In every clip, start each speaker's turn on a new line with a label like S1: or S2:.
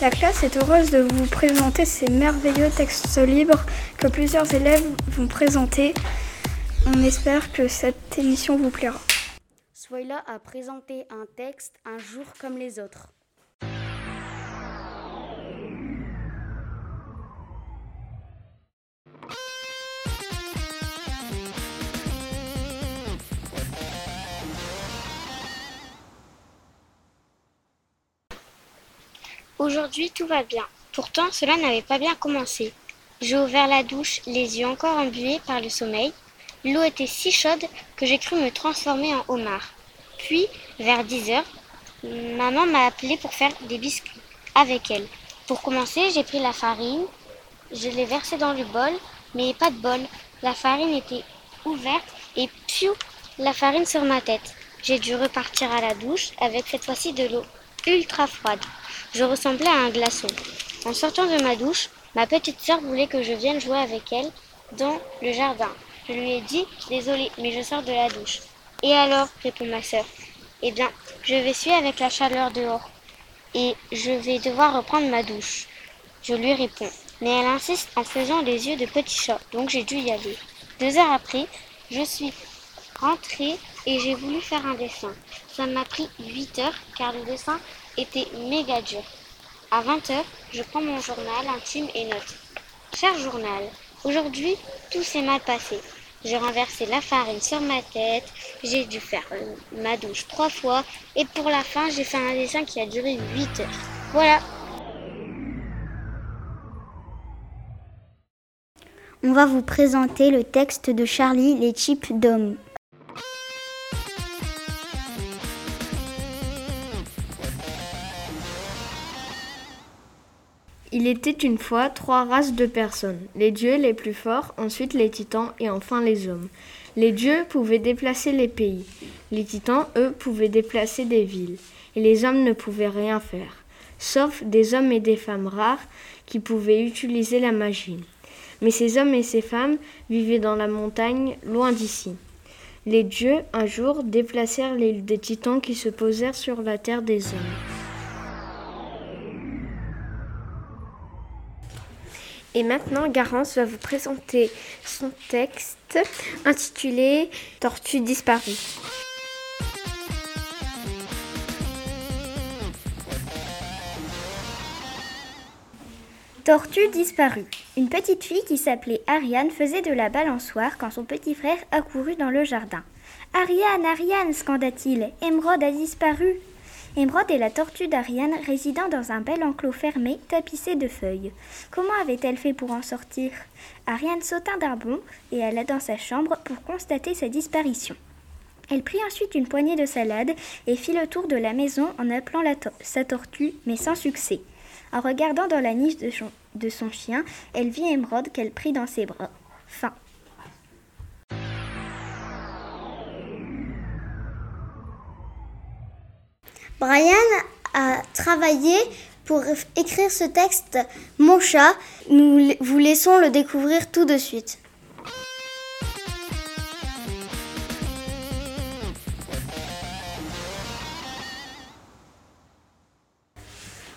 S1: La classe est heureuse de vous présenter ces merveilleux textes libres que plusieurs élèves vont présenter. On espère que cette émission vous plaira.
S2: Soyla a présenté un texte un jour comme les autres.
S3: Aujourd'hui tout va bien. Pourtant cela n'avait pas bien commencé. J'ai ouvert la douche, les yeux encore embués par le sommeil. L'eau était si chaude que j'ai cru me transformer en homard. Puis, vers 10 heures, maman m'a appelé pour faire des biscuits avec elle. Pour commencer, j'ai pris la farine, je l'ai versée dans le bol, mais pas de bol. La farine était ouverte et piou, la farine sur ma tête. J'ai dû repartir à la douche avec cette fois-ci de l'eau ultra froide. Je ressemblais à un glaçon. En sortant de ma douche, ma petite sœur voulait que je vienne jouer avec elle dans le jardin. Je lui ai dit Désolée, mais je sors de la douche. Et alors répond ma sœur. Eh bien, je vais suivre avec la chaleur dehors. Et je vais devoir reprendre ma douche. Je lui réponds. Mais elle insiste en faisant les yeux de petit chat, donc j'ai dû y aller. Deux heures après, je suis rentrée et j'ai voulu faire un dessin. Ça m'a pris 8 heures car le dessin était méga dur. À 20 heures, je prends mon journal intime et note. Cher journal, aujourd'hui tout s'est mal passé. J'ai renversé la farine sur ma tête, j'ai dû faire ma douche trois fois, et pour la fin, j'ai fait un dessin qui a duré 8 heures. Voilà.
S4: On va vous présenter le texte de Charlie, les chips d'hommes.
S5: Il était une fois trois races de personnes, les dieux les plus forts, ensuite les titans et enfin les hommes. Les dieux pouvaient déplacer les pays, les titans, eux, pouvaient déplacer des villes, et les hommes ne pouvaient rien faire, sauf des hommes et des femmes rares qui pouvaient utiliser la magie. Mais ces hommes et ces femmes vivaient dans la montagne, loin d'ici. Les dieux, un jour, déplacèrent les des titans qui se posèrent sur la terre des hommes.
S1: Et maintenant, Garance va vous présenter son texte intitulé Tortue disparue.
S4: Tortue disparue. Une petite fille qui s'appelait Ariane faisait de la balançoire quand son petit frère accourut dans le jardin. Ariane, Ariane, scanda-t-il, Émeraude a disparu. Émeraude est la tortue d'Ariane résidant dans un bel enclos fermé tapissé de feuilles. Comment avait-elle fait pour en sortir? Ariane sauta d'un bond et alla dans sa chambre pour constater sa disparition. Elle prit ensuite une poignée de salade et fit le tour de la maison en appelant sa tortue, mais sans succès. En regardant dans la niche de son, de son chien, elle vit Émeraude qu'elle prit dans ses bras. Fin.
S6: Brian a travaillé pour écrire ce texte Mon chat. Nous vous laissons le découvrir tout de suite.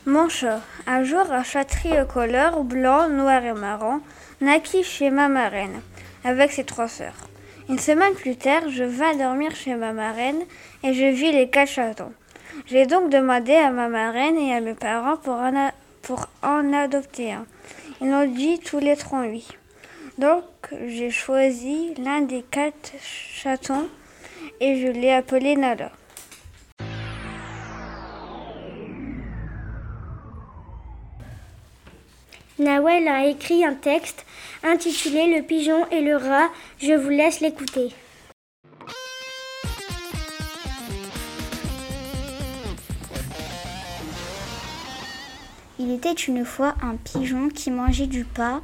S7: Mon chat. Un jour, un chat tricolore, blanc, noir et marron, naquit chez ma marraine, avec ses trois sœurs. Une semaine plus tard, je vins dormir chez ma marraine et je vis les quatre. J'ai donc demandé à ma marraine et à mes parents pour en, adopter un. Ils m'ont dit tous les trois oui. Donc, j'ai choisi l'un des quatre chatons et je l'ai appelé Nala.
S6: Nawel a écrit un texte intitulé Le pigeon et le rat. Je vous laisse l'écouter.
S4: Était une fois un pigeon qui mangeait du pain.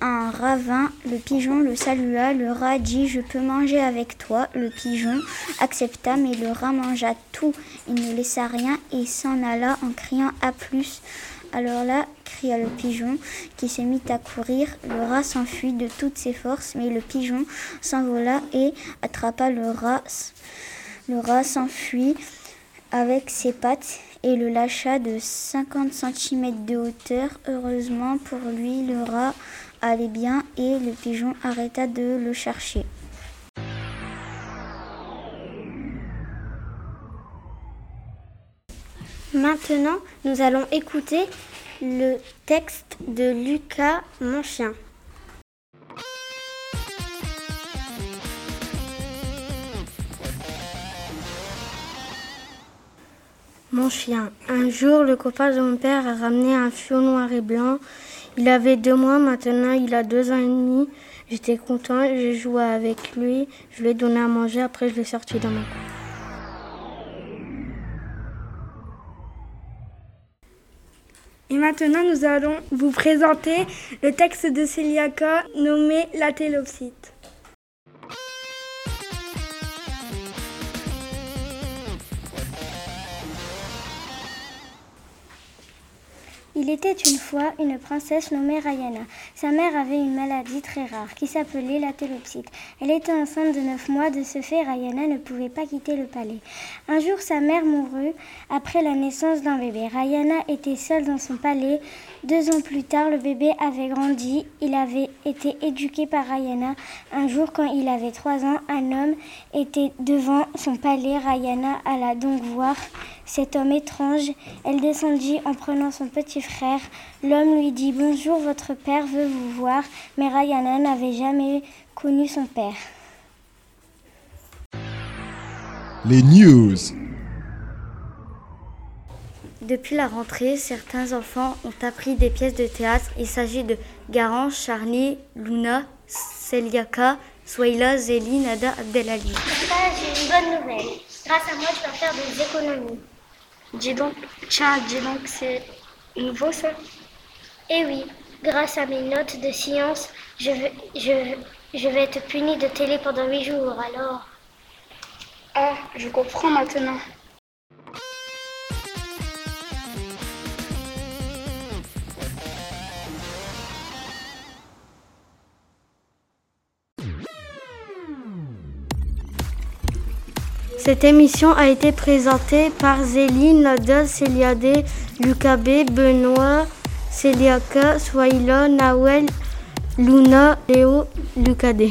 S4: Un ravin, le pigeon le salua, le rat dit Je peux manger avec toi. Le pigeon accepta, mais le rat mangea tout. Il ne laissa rien et s'en alla en criant à plus. Alors là, cria le pigeon qui se mit à courir. Le rat s'enfuit de toutes ses forces, mais le pigeon s'envola et attrapa le rat. Le rat s'enfuit
S8: avec ses pattes et le lâcha de 50 cm de hauteur. Heureusement pour lui, le rat allait bien et le pigeon arrêta de le chercher.
S3: Maintenant, nous allons écouter le texte de Lucas, mon chien.
S9: Chien. Un jour, le copain de mon père a ramené un fion noir et blanc. Il avait deux mois, maintenant il a deux ans et demi. J'étais content, j'ai joué avec lui, je lui ai donné à manger, après je l'ai sorti dans mon coin.
S10: Et maintenant, nous allons vous présenter le texte de Céliaca nommé La télopsite.
S6: Il était une fois une princesse nommée Rayana. Sa mère avait une maladie très rare qui s'appelait la télopsite. Elle était enceinte de neuf mois. De ce fait, Rayana ne pouvait pas quitter le palais. Un jour, sa mère mourut après la naissance d'un bébé. Rayana était seule dans son palais. Deux ans plus tard, le bébé avait grandi. Il avait été éduqué par Rayana. Un jour, quand il avait trois ans, un homme était devant son palais. Rayana alla donc voir cet homme étrange. Elle descendit en prenant son petit frère. L'homme lui dit Bonjour, votre père veut vous voir. Mais Rayana n'avait jamais connu son père.
S11: Les news.
S5: Depuis la rentrée, certains enfants ont appris des pièces de théâtre. Il s'agit de Garance, Charlie, Luna, Celiaka, Swaila, Zélie, Nada, Abdelali.
S3: j'ai une bonne nouvelle. Grâce à moi, tu vas faire des économies.
S10: Dis donc, tiens, dis donc, c'est nouveau ça
S3: Eh oui, grâce à mes notes de science, je vais, vais être punie de télé pendant huit jours, alors.
S10: Ah, je comprends maintenant.
S9: Cette émission a été présentée par Zéline, Nada, Céliade, Lucas B, Benoît, Céliaka, Swaila, Nawel, Luna, Léo, Lucadé.